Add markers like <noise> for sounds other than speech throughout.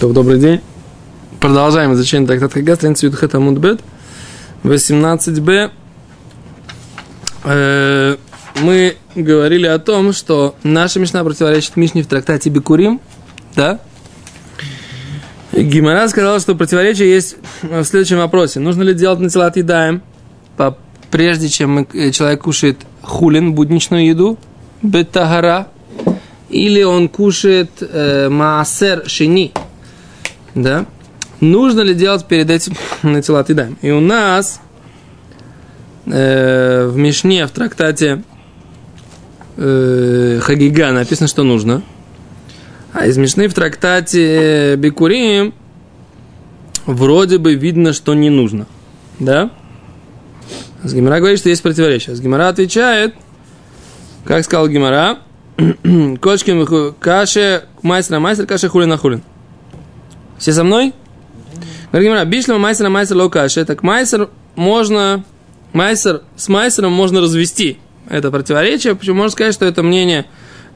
То, добрый день. Продолжаем изучение трактата Хага, страница Юдхет Амудбет, 18b. Э, мы говорили о том, что наша Мишна противоречит Мишне в трактате Бекурим, да? Гимара сказал, что противоречие есть в следующем вопросе. Нужно ли делать натилат едаем, прежде чем человек кушает хулин, будничную еду, бетагара, или он кушает э, маасер шини, да, нужно ли делать перед этим <laughs> натилат едаем? И у нас э, в Мишне, в трактате э, Хагига написано, что нужно. А из Мишны в трактате Бикурим вроде бы видно, что не нужно. Да? С Гимара говорит, что есть противоречие. С Гимара отвечает, как сказал Гимара, <clears throat> Кочкин каше майстра майстер каше хулин на хулин. Все со мной? Говорит бишлема майстера майстер ло каше. Так майстер можно, майстер с майстером можно развести. Это противоречие. Почему можно сказать, что это мнение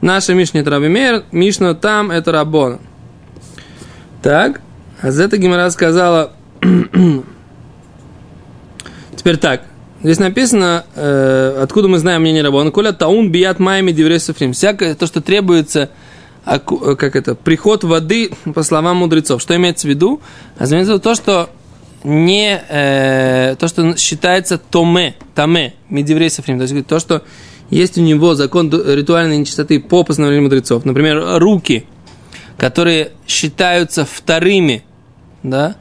наша Мишня это Рабимер, Мишна там это Рабона. Так, а за это Гимара сказала, <clears throat> теперь так, Здесь написано, э, откуда мы знаем мнение Рабона. Коля таун бият майми дивресофрим. Всякое то, что требуется, как это, приход воды, по словам мудрецов. Что имеется в виду? А имеется в виду то, что не э, то, что считается томе, томе, медивресофрим. То есть то, что есть у него закон ритуальной нечистоты по постановлению мудрецов. Например, руки, которые считаются вторыми, да,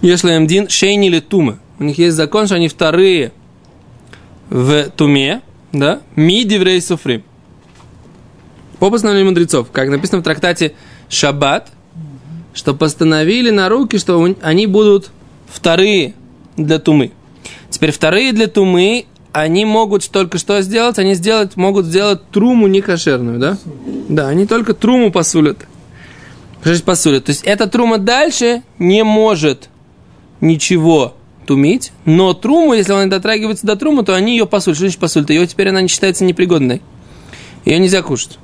если Мдин шейни или тумы у них есть закон, что они вторые в туме, да, ми диврей суфрим. По постановлению мудрецов, как написано в трактате Шаббат, что постановили на руки, что они будут вторые для тумы. Теперь вторые для тумы, они могут только что сделать? Они сделать, могут сделать труму некошерную, да? Да, они только труму посулят. Посулят. То есть эта трума дальше не может ничего тумить, но труму, если она дотрагивается до трумы, то они ее посулят. Что значит посулят? Ее теперь она не считается непригодной. Ее нельзя кушать.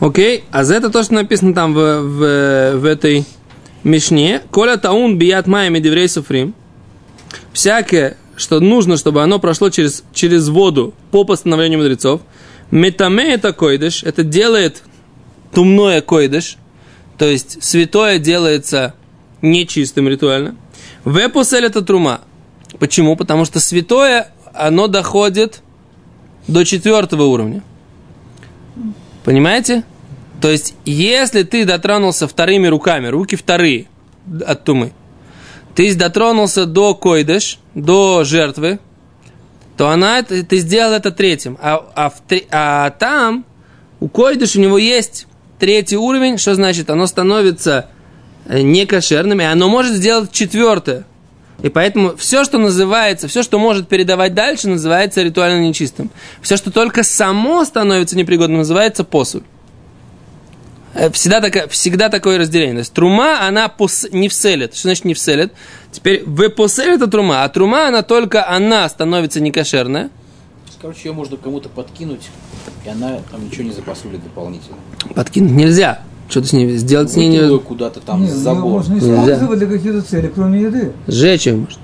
Окей, а за это то, что написано там в, в, в этой Мишне, Коля таун бият майя медеврей суфрим, всякое, что нужно, чтобы оно прошло через, через воду по постановлению мудрецов, метаме это койдыш, это делает тумное койдыш, то есть святое делается нечистым ритуально – Вепусель это трума. Почему? Потому что святое, оно доходит до четвертого уровня. Понимаете? То есть, если ты дотронулся вторыми руками, руки вторые от тумы, ты дотронулся до койдыш, до жертвы, то она, ты сделал это третьим. А, а, в, а там у койдыш у него есть третий уровень, что значит? Оно становится Э, некошерным, и оно может сделать четвертое. И поэтому все, что называется, все, что может передавать дальше, называется ритуально нечистым. Все, что только само становится непригодным, называется посуль. Э, всегда, такая, всегда такое разделение. То есть трума, она пос, не вселит. Что значит не вселит? Теперь в посель это трума, а трума, она только она становится некошерная. Короче, ее можно кому-то подкинуть, и она там ничего не запасулит дополнительно. Подкинуть нельзя. Что-то с ней сделать с ней не... куда-то там Нет, за забор. Можно использовать для каких-то целей, кроме еды. Сжечь ее можно.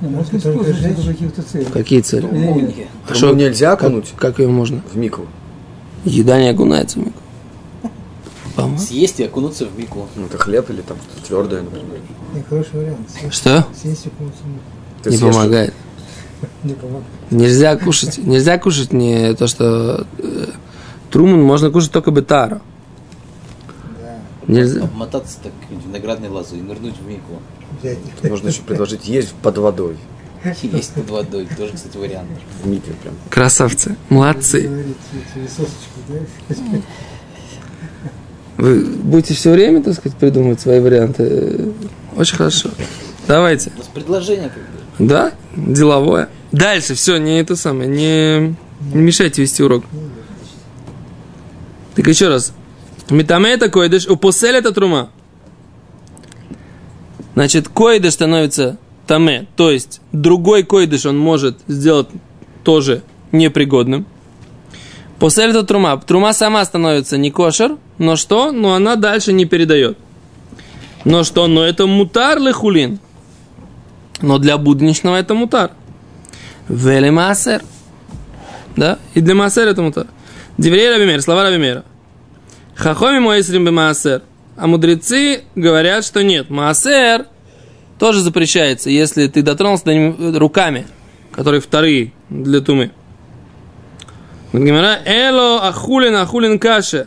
Не, можно использовать для каких-то целей. Какие цели? А что, нельзя как, окунуть как ее можно? в мику? Еда не окунается в мику. По-моему. Съесть и окунуться в мику. Ну, это хлеб или там что-то твердое, например. Не, хороший вариант. Съесть- Что? Съесть и кунуться не- Ты не съешь помогает. <laughs> не помогает. Нельзя кушать, нельзя кушать не то, что э, труман можно кушать только бетара. Нельзя. Обмотаться так виноградной лозой и нырнуть в мику. Можно еще предложить есть под водой. Есть под водой. Тоже, кстати, вариант. В мике прям. Красавцы, молодцы. Вы будете все время, так сказать, придумывать свои варианты. Очень хорошо. Давайте. У нас предложение как бы. Да, деловое. Дальше, все, не это самое, не, не мешайте вести урок. Так еще раз. Метаме это койдыш, упосель это трума. Значит, койдыш становится таме, то есть другой койдыш он может сделать тоже непригодным. После этого трума. Трума сама становится не кошер, но что? Но она дальше не передает. Но что? Но это мутар лехулин. Но для будничного это мутар. Вели маасер. Да? И для маасер это мутар. Деврей Рабимер, слова Рабимера. Хахоми мой бы маасер. А мудрецы говорят, что нет. Маасер тоже запрещается, если ты дотронулся до него руками, которые вторые для тумы. Гимара, эло ахулин ахулин каше.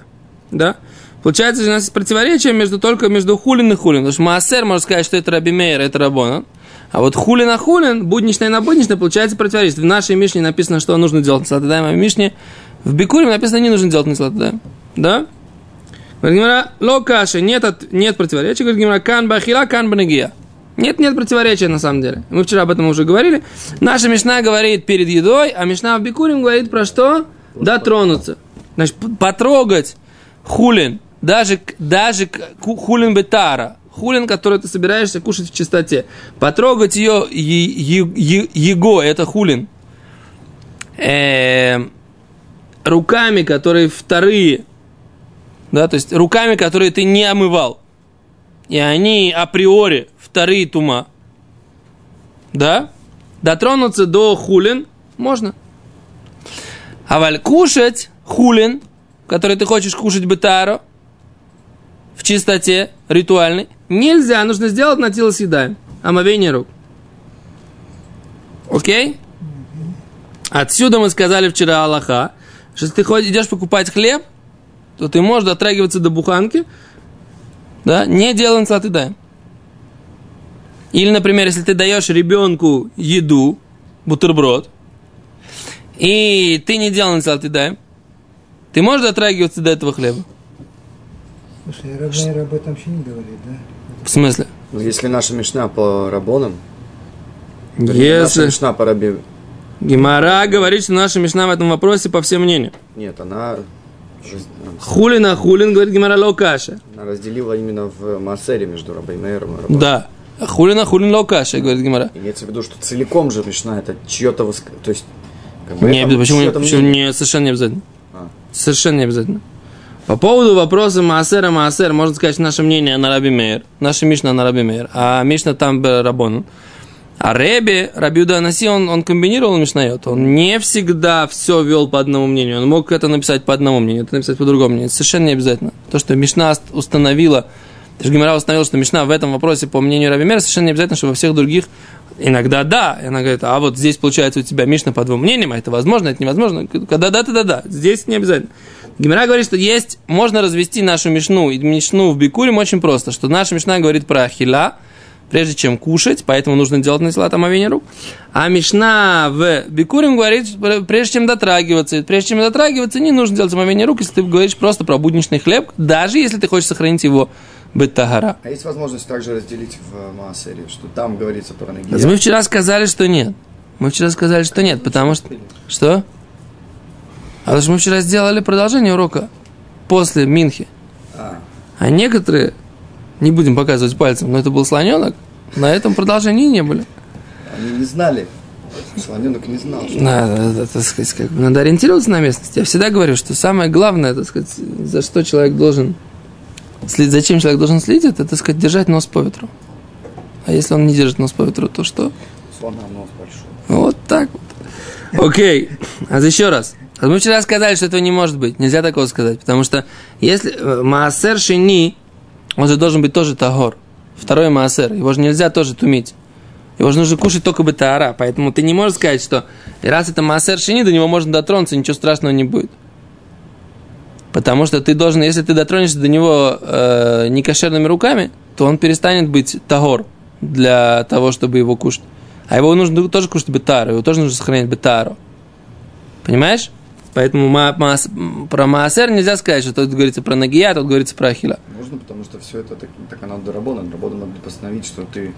Да? Получается, у нас есть противоречие между, только между хулин и хулин. Потому что маасер можно сказать, что это Раби Мейер, это Рабона. А вот хулин а хулин, будничное на будничное, получается противоречие. В нашей Мишне написано, что нужно делать на а в Мишне в Бикуре написано, не нужно делать на Да? Говорит Гимара, ло каши, нет, от, нет противоречия. Говорит Гимара, кан бахила, кан банагия. Нет, нет противоречия на самом деле. Мы вчера об этом уже говорили. Наша Мишна говорит перед едой, а Мишна в Бикурим говорит про что? Дотронуться. Значит, потрогать хулин, даже, даже хулин бетара, хулин, который ты собираешься кушать в чистоте. Потрогать ее, его, это хулин. Э, руками, которые вторые, да, то есть руками, которые ты не омывал. И они априори вторые тума. Да? Дотронуться до хулин можно. А валь кушать хулин, который ты хочешь кушать бетаро, в чистоте ритуальной, нельзя, нужно сделать на тело съедаем. Омовение рук. Окей? Отсюда мы сказали вчера Аллаха, что ты идешь покупать хлеб, то ты можешь дотрагиваться до буханки, да, не делая салат даем. Или, например, если ты даешь ребенку еду, бутерброд, и ты не делал салат даем, ты можешь дотрагиваться до этого хлеба? Слушай, Рабнейр об этом вообще не говорит, да? В смысле? Ну, если наша мешна по рабонам, наша Если мешна по раби... Гимара говорит, что наша мешна в этом вопросе по всем мнениям. Нет, она, Хулин, а хулин, говорит Гимара локаша. она разделила именно в Маасере между рабой Мейером и рабой. Да. Хулин, а хулин локаша, говорит Гимара. Имеется в виду, что целиком же мешна это чье-то воск... То есть, как бы Не, это почему, чьё-то почему не, совершенно не обязательно. А. Совершенно не обязательно. По поводу вопроса Маасера, Маасер, можно сказать, наше мнение на Раби Мейер. Наша Мишна на Раби Мейер. А Мишна там Рабон. А Реби, Рабиуда Анаси, он, он комбинировал Мишнайот. Он не всегда все вел по одному мнению. Он мог это написать по одному мнению, это написать по другому мнению. Это совершенно не обязательно. То, что Мишна установила, то, что Гимара установила, что Мишна в этом вопросе, по мнению Раби Мейера, совершенно не обязательно, что во всех других Иногда да, она говорит, а вот здесь получается у тебя Мишна по двум мнениям, а это возможно, это невозможно. Когда да, тогда да, здесь не обязательно. Гимера говорит, что есть, можно развести нашу Мишну и Мишну в Бикурим очень просто, что наша Мишна говорит про Ахиля, прежде чем кушать, поэтому нужно делать на салат омовение рук. А Мишна в Бикурим говорит, прежде чем дотрагиваться, прежде чем дотрагиваться, не нужно делать омовение рук, если ты говоришь просто про будничный хлеб, даже если ты хочешь сохранить его бетагара. А есть возможность также разделить в Маасере, что там говорится про ноги. Мы вчера сказали, что нет. Мы вчера сказали, что нет, потому что... Что? А потому что мы вчера сделали продолжение урока после Минхи. А, А некоторые, не будем показывать пальцем, но это был слоненок, на этом продолжении не были. они не знали. Слоненок не знал, что... Надо, так сказать, как надо ориентироваться на местность. Я всегда говорю, что самое главное, так сказать, за что человек должен следить, зачем человек должен следить, это, так сказать, держать нос по ветру. А если он не держит нос по ветру, то что? Слона нос большой. Вот так вот. Окей. А еще раз. А Мы вчера сказали, что этого не может быть. Нельзя такого сказать. Потому что если э, Маасер Шини, он же должен быть тоже Тагор. Второй Маасер. Его же нельзя тоже тумить. Его же нужно кушать только бетаара. Поэтому ты не можешь сказать, что раз это Маасер Шини, до него можно дотронуться, ничего страшного не будет. Потому что ты должен, если ты дотронешься до него э, некошерными руками, то он перестанет быть тагор для того, чтобы его кушать. А его нужно тоже кушать бетару, его тоже нужно сохранять бетару. Понимаешь? Поэтому ма- маас- про Маасер нельзя сказать, что тут говорится про Нагия, а тут говорится про Ахила. Можно, потому что все это так, так оно доработано. Работа могли постановить, что ты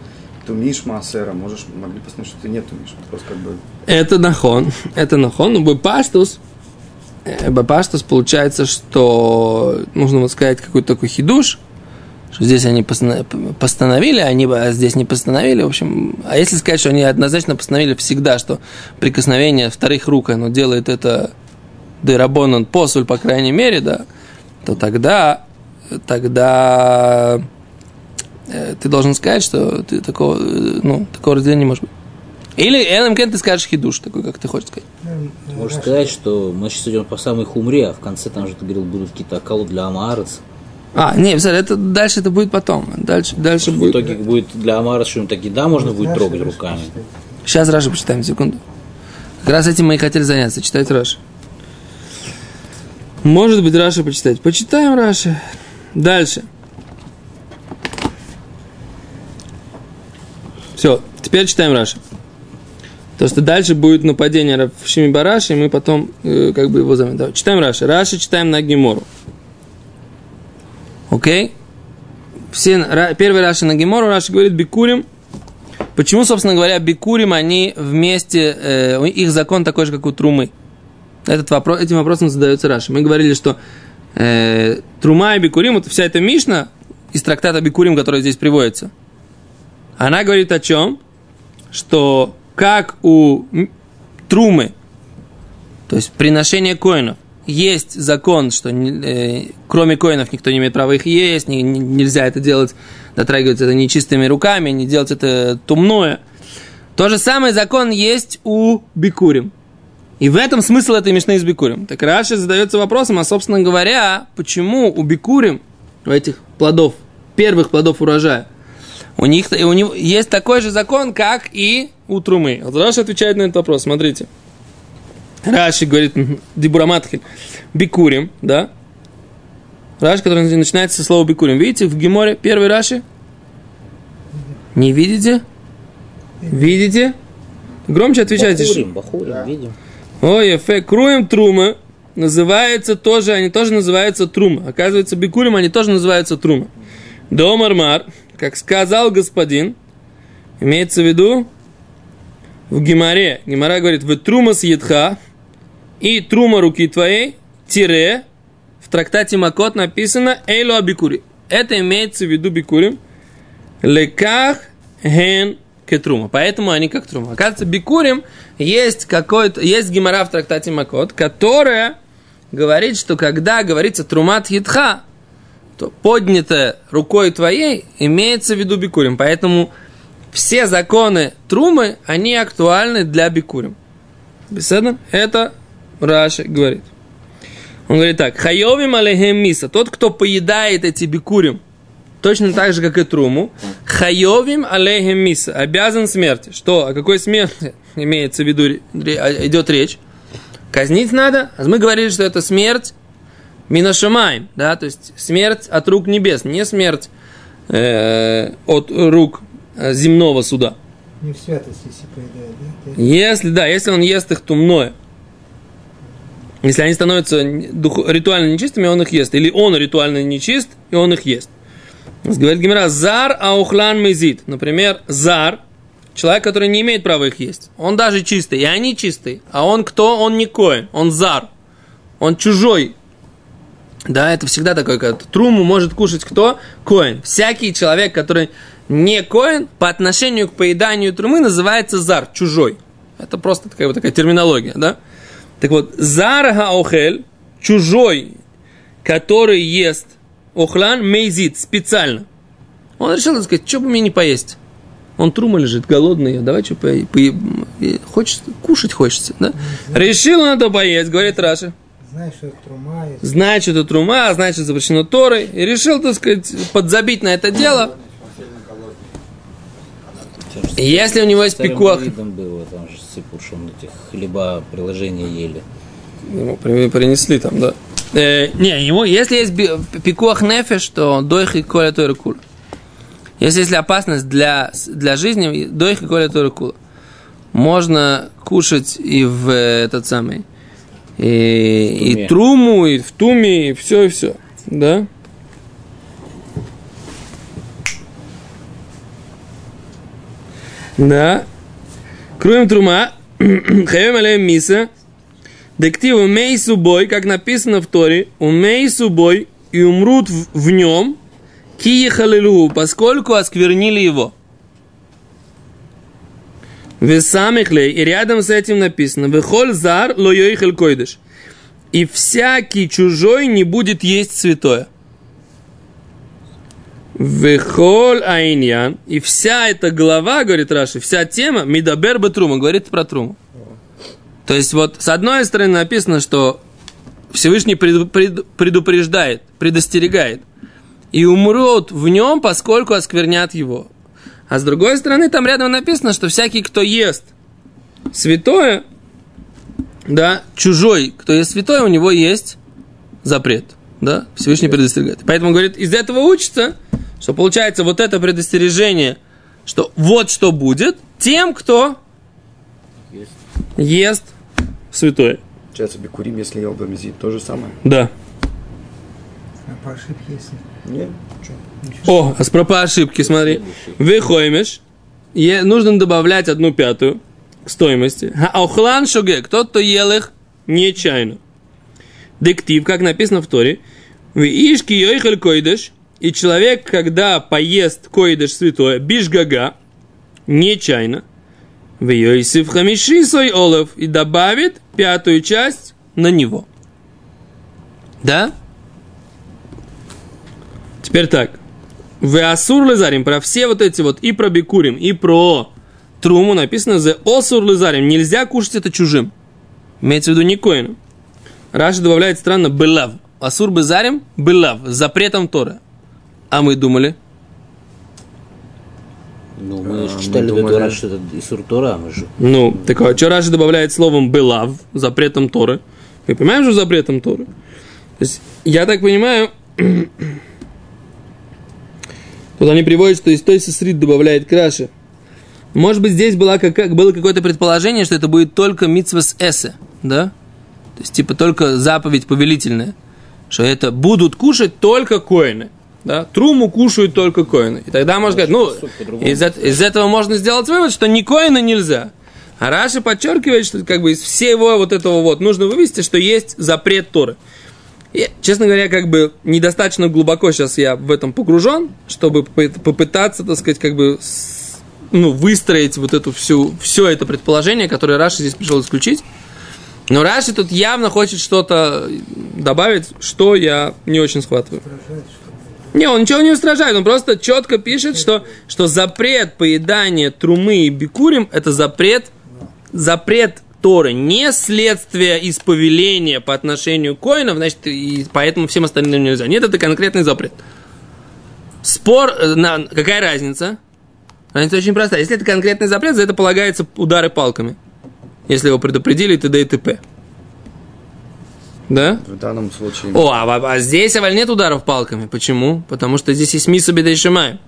тумишь Маасера, можешь, могли постановить, что ты не тумишь. Просто как бы... Это нахон, это нахон, но Бепаштус, э, Бепаштус получается, что нужно вот сказать какой-то такой хидуш, что здесь они постановили, они бы- а здесь не постановили, в общем, а если сказать, что они однозначно постановили всегда, что прикосновение вторых рук, оно делает это Дерабонан посуль, по крайней мере, да, то тогда, тогда э, ты должен сказать, что ты такого, э, ну, такого разделения не может быть. Или ЛМК ты скажешь хидуш, такой, как ты хочешь сказать. Ты можешь сказать, что мы сейчас идем по самой хумре, а в конце там же ты говорил, будут какие-то акалы для Амарец. А, не, это дальше это будет потом. Дальше, дальше В будет. итоге будет для Амарец что-нибудь такие, да, можно будет трогать руками. Сейчас Раши почитаем, секунду. Как раз этим мы и хотели заняться, читать Раши. Может быть, Раши почитать. Почитаем Раши. Дальше. Все, теперь читаем Раши. То, что дальше будет нападение в Шимибараши, и мы потом э, как бы его займем. Давай, читаем Раши. Раши читаем на Гемору. Окей? Все, Ра- первый Раши на Гемору, Раши говорит Бикурим. Почему, собственно говоря, Бикурим, они вместе, э, их закон такой же, как у Трумы? Этот вопрос, этим вопросом задается Раши. Мы говорили, что э, Трума и Бикурим, вот вся эта Мишна из трактата Бикурим, которая здесь приводится, она говорит о чем? Что как у Трумы, то есть приношение коинов, есть закон, что э, кроме коинов никто не имеет права их есть, не- не- нельзя это делать, дотрагиваться это нечистыми руками, не делать это тумное. То же самое закон есть у Бикурим. И в этом смысл этой мишны с Бикурим. Так Раши задается вопросом, а собственно говоря, почему у Бикурим, у этих плодов, первых плодов урожая, у них у него есть такой же закон, как и у Трумы. Вот Раши отвечает на этот вопрос, смотрите. Раши говорит, мгм, Дибураматхиль, Бикурим, да? Раши, который начинается со слова Бикурим. Видите, в Геморе первый Раши? Не видите? Видите? Громче отвечайте. Бахурим, бахурим, видим. Ой, эфе, круем трума называется тоже, они тоже называются трума. Оказывается, бикурим они тоже называются трума. Домармар, как сказал господин, имеется в виду в Гимаре. Гимара говорит, в трума съедха и трума руки твоей, тире, в трактате Макот написано эйло бикури. Это имеется в виду бикурим. Леках ген кетрума. Поэтому они как трума. Оказывается, бикурим есть какой-то, есть гемора в трактате Макот, которая говорит, что когда говорится трумат хитха, то поднятая рукой твоей имеется в виду бикурим. Поэтому все законы трумы, они актуальны для бикурим. Беседа? Это Раши говорит. Он говорит так. Хайовим алейхем миса. Тот, кто поедает эти бикурим, точно так же, как и труму, хайовим алейхем миса. Обязан смерти. Что? О какой смерти <laughs> имеется в виду, ре- идет речь? Казнить надо. А мы говорили, что это смерть минашамаем, да, то есть смерть от рук небес, не смерть э, от рук э, земного суда. Не в святость, если поедает, да? Если, да, если он ест их тумное. Если они становятся дух- ритуально нечистыми, он их ест. Или он ритуально нечист, и он их ест. Говорит Гимера, зар аухлан мезит. Например, зар, человек, который не имеет права их есть. Он даже чистый, и они чистые. А он кто? Он не коин, он зар. Он чужой. Да, это всегда такой, как труму может кушать кто? Коин. Всякий человек, который не коин, по отношению к поеданию трумы называется зар, чужой. Это просто такая вот такая терминология, да? Так вот, зар гаохель, чужой, который ест охлан мейзит специально. Он решил, так сказать, что бы мне не поесть. Он трума лежит, голодный, давай что по, хочется, кушать хочется, да? Решил это поесть, говорит Раша. Знаешь, что это трума, и Знает, что это трума, значит запрещено Торой. И решил, так сказать, подзабить на это дело. Если у него есть пикуах, было, там же что он этих хлеба приложения ели. Ему при- принесли там, да. Э, не, ему, если есть пикуах нефеш, то дойх и коля тойра кула. Если есть опасность для, для жизни, дойх и коля тойра кула. Можно кушать и в э, этот самый, и, и труму, и в туме, и все, и все. Да? Да. Кроем трума, <clears throat> хаем алеем миса, Дектив умей субой, как написано в Торе, умей субой и умрут в, в нем, кие халилу, поскольку осквернили его. Весамихлей, и рядом с этим написано, вехоль зар лойой койдыш. и всякий чужой не будет есть святое. Вехоль айньян. И вся эта глава, говорит Раши, вся тема, мидабер бетрума, говорит про труму. То есть вот с одной стороны написано, что Всевышний преду- пред- предупреждает, предостерегает. И умрут в нем, поскольку осквернят его. А с другой стороны, там рядом написано, что всякий, кто ест святое, да, чужой, кто ест святое, у него есть запрет. Да, Всевышний предостерегает. Поэтому, говорит, из этого учится, что получается вот это предостережение, что вот что будет тем, кто Есть. ест святое. Получается, бикурим, если ел гамезит, то же самое. Да. А по ошибке если? Нет. О, а по ошибки, смотри. Выхоймеш, е- нужно добавлять одну пятую к стоимости. Аухлан шоге, тот, кто ел их нечаянно. Дектив, как написано в Торе, в ишки йойхель койдеш, и человек, когда поест койдеш святое, бишгага, нечаянно, в йойсив хамиши свой олов, и добавит пятую часть на него. Да? Теперь так. В Асур Лазарим, про все вот эти вот, и про Бикурим, и про Труму написано за Осур Лазарим. Нельзя кушать это чужим. Имеется в виду не коином. Раши добавляет странно Белав. Асур Безарим, Белав, запретом Тора. А мы думали, Ну, мы А, же читали в раз, что это Исур Тора, мы же. ну, так а что Раши добавляет словом Белав, запретом Торы. Мы понимаем, что запретом Торы. То есть, я так понимаю, <clears throat> тут они приводят, что из той сестрит добавляет краши. Может быть, здесь была как, было какое-то предположение, что это будет только митсвас эсе, да? То есть, типа, только заповедь повелительная. Что это будут кушать только коины. Да? Труму кушают только коины. И тогда можно сказать, ну, из, из этого можно сделать вывод, что не коины нельзя. А Раши подчеркивает, что как бы из всего вот этого вот нужно вывести, что есть запрет Торы. И, честно говоря, как бы недостаточно глубоко сейчас я в этом погружен, чтобы попы- попытаться, так сказать, как бы ну, выстроить вот эту всю, все это предположение, которое Раши здесь пришел исключить. Но Раши тут явно хочет что-то добавить, что я не очень схватываю. Не, он ничего не устражает, он просто четко пишет, что, что запрет поедания трумы и бикурим – это запрет, запрет Торы, не следствие из повеления по отношению к коинам, значит, и поэтому всем остальным нельзя. Нет, это конкретный запрет. Спор, э, на, какая разница? Разница очень простая. Если это конкретный запрет, за это полагается удары палками. Если его предупредили, т.д. и т.п. Да? В данном случае... О, а, а здесь аваль нет ударов палками. Почему? Потому что здесь есть миса беда и шамай.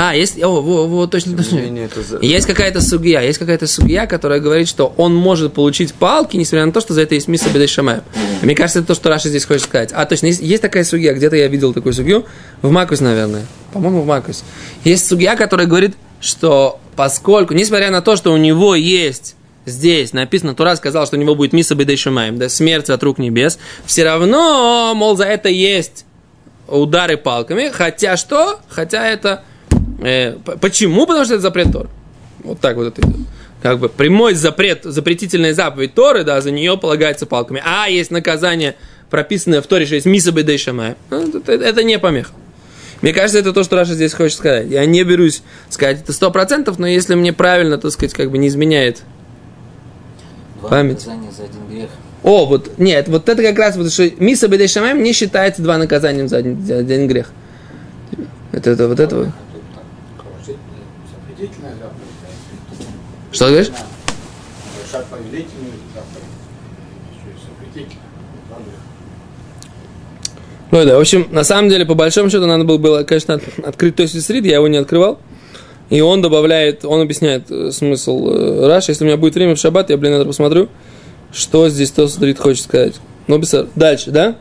А, есть, о, во, во, точно, точно. менее, это Есть какая-то судья, есть какая-то судья, которая говорит, что он может получить палки, несмотря на то, что за это есть и шамай. Мне кажется, это то, что Раша здесь хочет сказать. А, точно, есть, есть такая судья, где-то я видел такую судью, в Макус, наверное. По-моему, в Макус. Есть судья, который говорит, что поскольку, несмотря на то, что у него есть здесь написано, Тура сказал, что у него будет миса шамаем, да, смерть от рук небес, все равно, мол, за это есть удары палками, хотя что? Хотя это... э, почему? Потому что это запрет Тора. Вот так вот это. Как бы прямой запрет, запретительная заповедь Торы, да, за нее полагается палками. А есть наказание, прописанное в Торе, что есть миса шамай. Ну, Это, это не помеха. Мне кажется, это то, что Раша здесь хочет сказать. Я не берусь сказать это сто процентов, но если мне правильно, так сказать, как бы не изменяет Два Память. наказания за один грех. о, вот, нет, вот это как раз, потому что миса бедей шамаем не считается два наказанием за один, за один грех. Это, это вот это вот. Запретительная заповедь. Что ты говоришь? Ну да, в общем, на самом деле, по большому счету, надо было, было конечно, от- открыть то есть сред, я его не открывал. И он добавляет, он объясняет э, смысл э, Раши. Если у меня будет время в шаббат, я, блин, это посмотрю, что здесь то сред хочет сказать. Ну, без- дальше, да?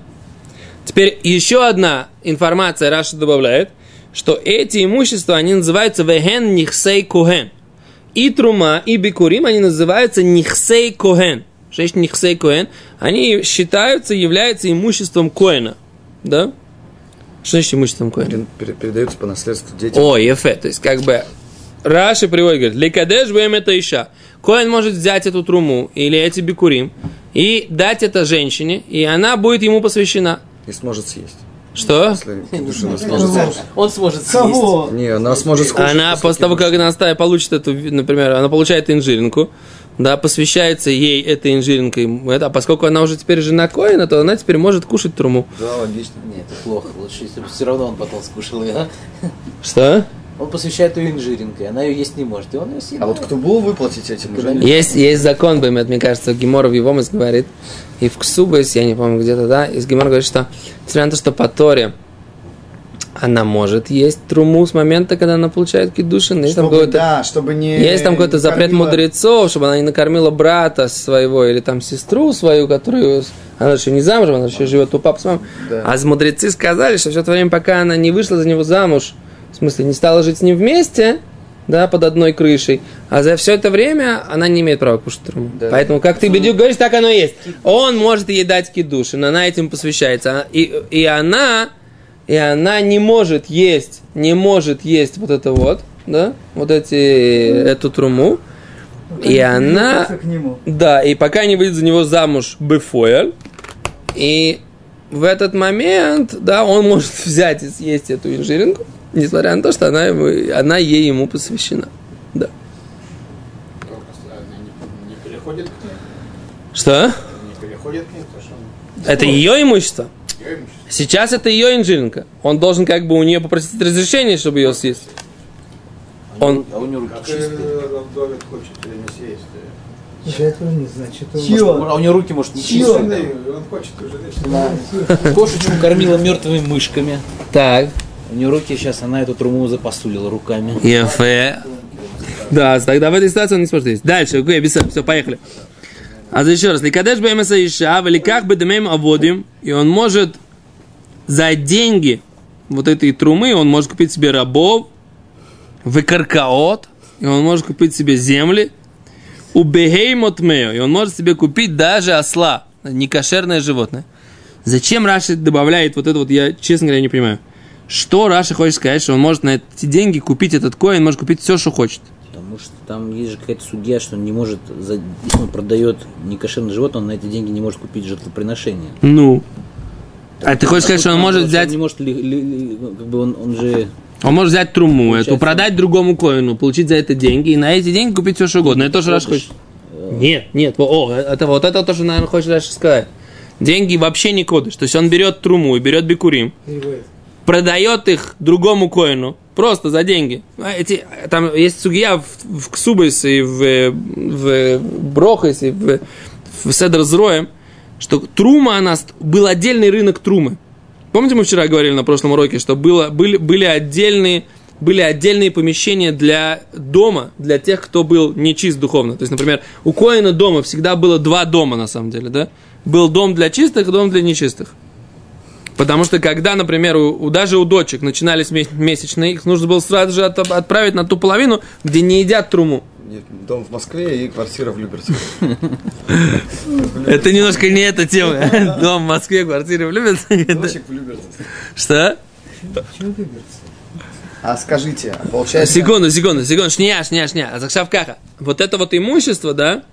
Теперь еще одна информация Раша добавляет, что эти имущества, они называются вехен нихсей коген. И трума, и бикурим, они называются нихсей коген. Что есть нихсей коген? Они считаются, являются имуществом коина. Да? Что значит имуществом коина? Пере- пере- Передается по наследству детям. О, ефе. То есть, как бы, Раши приводит, говорит, ликадеш вем это иша. Коин может взять эту труму или эти бикурим и дать это женщине, и она будет ему посвящена. И сможет съесть. Что? Если она Сможет- сможет. Он сможет съесть. Кого? Не, она сможет скушать. Она после того, как она получит эту, например, она получает инжиринку, да, посвящается ей этой инжиринкой, это, а поскольку она уже теперь жена Коина, то она теперь может кушать труму. Да, логично. Нет, это плохо. Лучше, если бы все равно он потом скушал ее. Что? Он посвящает ее инжиринкой, она ее есть не может, и он ее съедает. А вот кто был выплатить этим уже? Есть, есть закон, Баймет, мне кажется, Гемор в его говорит, и в Ксубес, я не помню где-то, да, из Гемор говорит, что, несмотря на то, что по Торе она может есть труму с момента, когда она получает кидушин, есть там Чтобы, какой-то... да, чтобы не... Есть там какой-то запрет мудрецов, чтобы она не накормила брата своего или там сестру свою, которую она еще не замужем, она еще живет у папы с мамой. Да. А мудрецы сказали, что все это время, пока она не вышла за него замуж, в смысле, не стала жить с ним вместе, да, под одной крышей, а за все это время она не имеет права кушать труму. Да. Поэтому, как ты, Бедюк, говоришь, так оно и есть. Он может ей дать кидушин, она этим посвящается. И, и она, и она не может есть, не может есть вот это вот, да, вот эти, эту труму. Пока И не она- привязаться к нему. Да, и пока не выйдет за него замуж Бефоэль, и в этот момент, да, он может <laughs> взять и съесть эту инжиринку, несмотря на то, что она, ему- она ей ему посвящена. Да. Только она не, не переходит к ней. Что? Не переходит к ней, потому что он Это ее имущество. ее имущество. Сейчас это ее инжиринка. Он должен как бы у нее попросить разрешения, чтобы ее съесть. Он, А у него руки чистые. Это этого не значит. он- Может, а у него руки, может, не чистые. Он хочет уже Кошечку кормила мертвыми мышками. так, У нее руки сейчас, она эту труму запасулила руками. Ефе. Да, тогда в этой ситуации он не сможет есть. Дальше, окей, без все, поехали. А за еще раз, ликадеш бэмэса иша, великах бэдэмэм аводим, и он может за деньги вот этой трумы, он может купить себе рабов, выкаркаот, и он может купить себе земли, у бехеймот мео, и он может себе купить даже осла, некошерное животное. Зачем Раши добавляет вот это вот, я, честно говоря, не понимаю. Что Раши хочет сказать, что он может на эти деньги купить этот коин, может купить все, что хочет. Потому что там есть же какая-то судья, что он не может, за- если он продает некошерное животное, он на эти деньги не может купить жертвоприношение. Ну. А ты хочешь сказать, что он может Он взять, не может, ли- ли- ли- как бы он, он же... он может взять труму Получается, эту, продать другому коину, получить за это деньги, и на эти деньги купить все, что угодно. Это то, что Раши хочет. Нет, нет, о, это вот это то, что, наверное, хочет Раши сказать. Деньги вообще не кодыш. То есть он берет труму и берет бикурим, Переводит. Продает их другому коину, просто за деньги. А Эти, там есть сугия в, в Ксубис и в, в Брохас и в, в Седр Зроем, что трума, она, ст- был отдельный рынок трумы. Помните, мы вчера говорили на прошлом уроке, что было, были, были, отдельные, были отдельные помещения для дома, для тех, кто был нечист духовно. То есть, например, у Коина дома всегда было два дома, на самом деле, да? Был дом для чистых дом для нечистых. Потому что когда, например, у, у, даже у дочек начинались месячные, их нужно было сразу же от, отправить на ту половину, где не едят труму. Нет, дом в Москве и квартира в Люберце. Это немножко не эта тема. <laughs> Дом в Москве, квартира в Люберце. Дочек в Люберце. Что? А скажите, получается... Секунду, секунду, секунду, шня, шня, шня, а закшавкаха. Вот это вот имущество, да?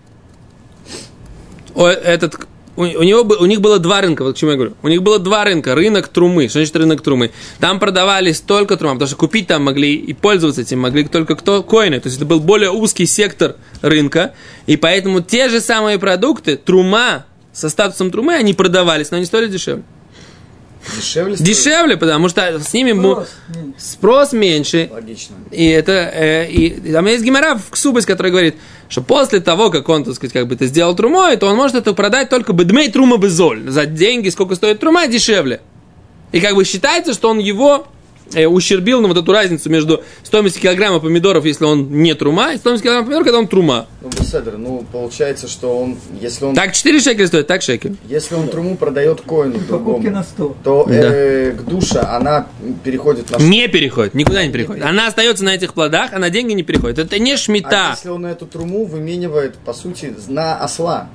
О, этот у, у него, у них было два рынка, вот к чему я говорю. У них было два рынка. Рынок трумы. Что значит рынок трумы? Там продавались только трума, потому что купить там могли и пользоваться этим могли только кто коины. То есть это был более узкий сектор рынка. И поэтому те же самые продукты, трума, со статусом трумы, они продавались, но они стоили дешевле. Дешевле стоит? Дешевле, потому что с ними Спрос меньше. спрос меньше, Логично. и это, э, и, и там есть гемора в Ксубас, который говорит, что после того, как он, так сказать, как бы это сделал трумой, то он может это продать только бедмей трума безоль. За деньги, сколько стоит трума, дешевле. И как бы считается, что он его ущербил на вот эту разницу между стоимостью килограмма помидоров, если он не трума, и стоимостью килограмма помидоров, когда он трума. Ну, Беседер, ну, получается, что он, если он, Так 4 шекеля стоит, так шекель. если он труму продает коину Покупки на другому, 100. то э, к душе она переходит на... Не переходит, никуда не переходит. Она остается на этих плодах, а на деньги не переходит. Это не А шмита. если он эту труму выменивает, по сути, на осла,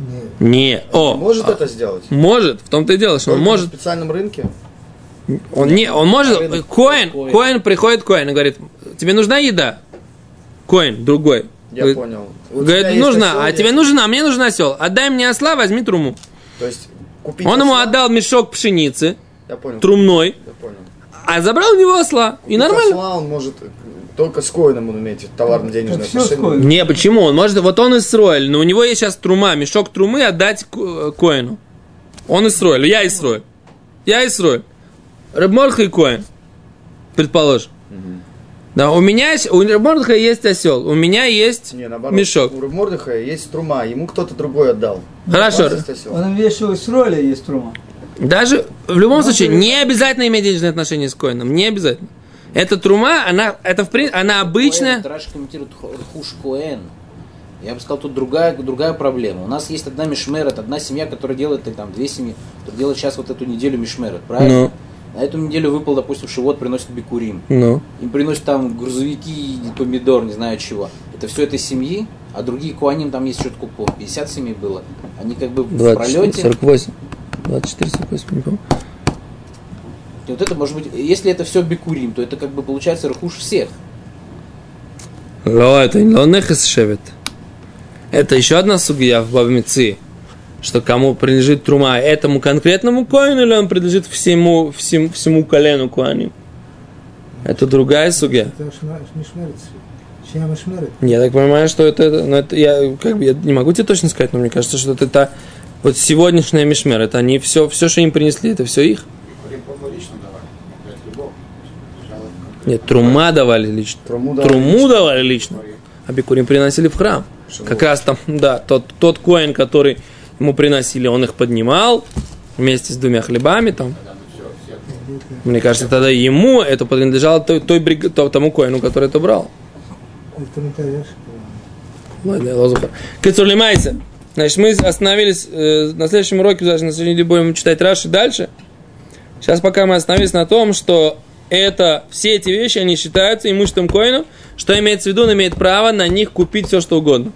Нет. Не. О, может а, это сделать? Может, в том-то и дело, что он может. на специальном рынке? Он не, он может. Коин. Коин, приходит Коин и говорит, тебе нужна еда? Коин, другой. Я Говорит, понял. У Говорит, есть нужно, осел, а я- тебе нужен, а мне нужен осел. Отдай мне осла, возьми труму. То есть купить Он ему осла- отдал мешок пшеницы, Я понял. трумной, Я понял. а забрал у него осла. И Купить нормально. осла он может э, только с коином он с отношения. коином. Не, почему? Он может, вот он Исроэль, но у него есть сейчас трума, мешок трумы отдать ко- коину. Он Исроэль, я Исроэль. Я Исроэль. Рыбморха и коин. Предположим. Да, у меня есть, у Рыбморха есть осел, у меня есть Не, наоборот. мешок. У Мордыха есть трума, ему кто-то другой отдал. Хорошо. Он что с роли есть трума. Даже в любом случае не обязательно иметь денежные отношения с коином, не обязательно. Эта трума, она, это в принципе, она обычная. Коэн, Раши комментирует ху- хуш коэн. Я бы сказал, тут другая, другая проблема. У нас есть одна мишмерет, одна семья, которая делает, там две семьи, которые делают сейчас вот эту неделю мишмерет, правильно? Ну. На эту неделю выпал, допустим, шивот приносит бикурим. Ну. Им приносят там грузовики, помидор, не знаю чего. Это все этой семьи, а другие куаним, там есть что-то купо. 50 семей было. Они как бы в 24, пролете. 48. 24, 48, не помню. И вот это может быть, если это все бикурим, то это как бы получается рахуш всех. Ло, это не лонехес шевет. Это еще одна сугия в Бабмицы, что кому принадлежит трума, этому конкретному коину или он принадлежит всему, всему, всему колену коаним? Это другая мишмерет? Я так понимаю, что это, ну, это я, как бы, я не могу тебе точно сказать, но мне кажется, что это, та- вот сегодняшняя мишмер, это они все, все, что им принесли, это все их. Лично Нет, трума давали лично. Труму давали Труму давали лично. А бикурим приносили в храм. Как раз там, да, тот, тот коин, который ему приносили, он их поднимал вместе с двумя хлебами там. Мне кажется, тогда ему это принадлежало той, той бриг- то- тому коину, который это брал. Ладно, лозуха. Кацурлимайся. Значит, мы остановились э, на следующем уроке, даже на неделе будем читать Раши дальше. Сейчас пока мы остановились на том, что это, все эти вещи, они считаются имуществом коину, что имеется в виду, он имеет право на них купить все, что угодно.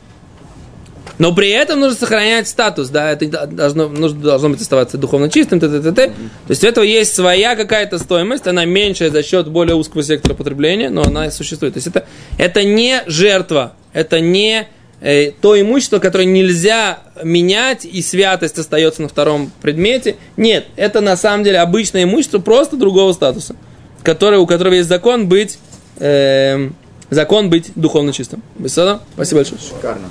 Но при этом нужно сохранять статус, да, это должно, нужно, должно быть оставаться духовно чистым, т, т, т, т. То есть у этого есть своя какая-то стоимость, она меньшая за счет более узкого сектора потребления, но она существует. То есть это, это не жертва, это не э, то имущество, которое нельзя менять, и святость остается на втором предмете. Нет, это на самом деле обычное имущество просто другого статуса, которое, у которого есть закон быть, эм, закон быть духовно чистым. Беседа? Спасибо большое. Шикарно.